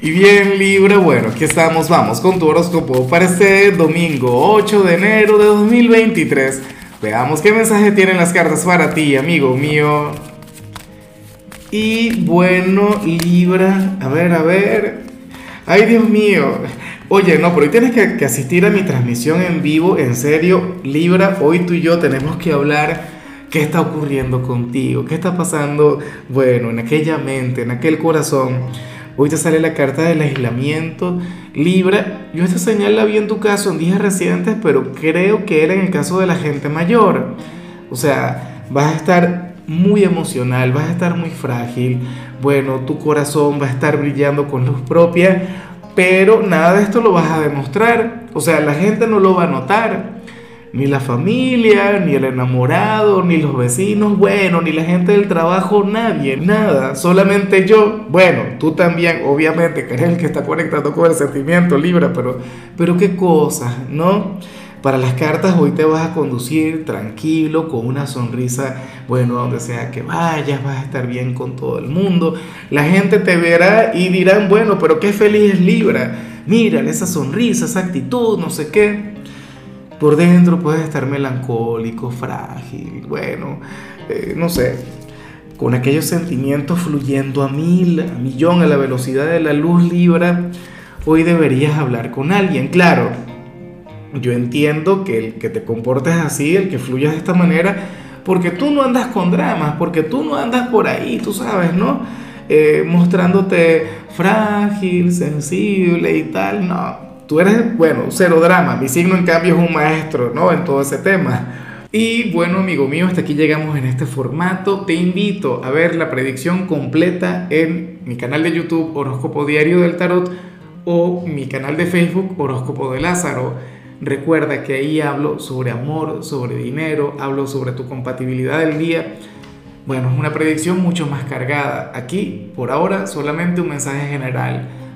Y bien Libra, bueno, aquí estamos, vamos con tu horóscopo para este domingo 8 de enero de 2023. Veamos qué mensaje tienen las cartas para ti, amigo mío. Y bueno, Libra, a ver, a ver. Ay, Dios mío. Oye, no, pero hoy tienes que, que asistir a mi transmisión en vivo, en serio, Libra, hoy tú y yo tenemos que hablar qué está ocurriendo contigo, qué está pasando, bueno, en aquella mente, en aquel corazón. Hoy te sale la carta del aislamiento. Libra, yo esta señal la vi en tu caso en días recientes, pero creo que era en el caso de la gente mayor. O sea, vas a estar muy emocional, vas a estar muy frágil. Bueno, tu corazón va a estar brillando con luz propia, pero nada de esto lo vas a demostrar. O sea, la gente no lo va a notar ni la familia, ni el enamorado, ni los vecinos, bueno, ni la gente del trabajo, nadie, nada, solamente yo, bueno, tú también, obviamente, que eres el que está conectado con el sentimiento, Libra, pero, pero qué cosas, ¿no? Para las cartas hoy te vas a conducir tranquilo, con una sonrisa, bueno, donde sea que vayas, vas a estar bien con todo el mundo. La gente te verá y dirán, bueno, pero qué feliz es Libra. Mira esa sonrisa, esa actitud, no sé qué. Por dentro puedes estar melancólico, frágil, bueno, eh, no sé, con aquellos sentimientos fluyendo a mil, a millón, a la velocidad de la luz libra, hoy deberías hablar con alguien. Claro, yo entiendo que el que te comportes así, el que fluyas de esta manera, porque tú no andas con dramas, porque tú no andas por ahí, tú sabes, ¿no? Eh, mostrándote frágil, sensible y tal, no Tú eres, bueno, cero drama. Mi signo, en cambio, es un maestro, ¿no? En todo ese tema. Y bueno, amigo mío, hasta aquí llegamos en este formato. Te invito a ver la predicción completa en mi canal de YouTube Horóscopo Diario del Tarot o mi canal de Facebook Horóscopo de Lázaro. Recuerda que ahí hablo sobre amor, sobre dinero, hablo sobre tu compatibilidad del día. Bueno, es una predicción mucho más cargada. Aquí, por ahora, solamente un mensaje general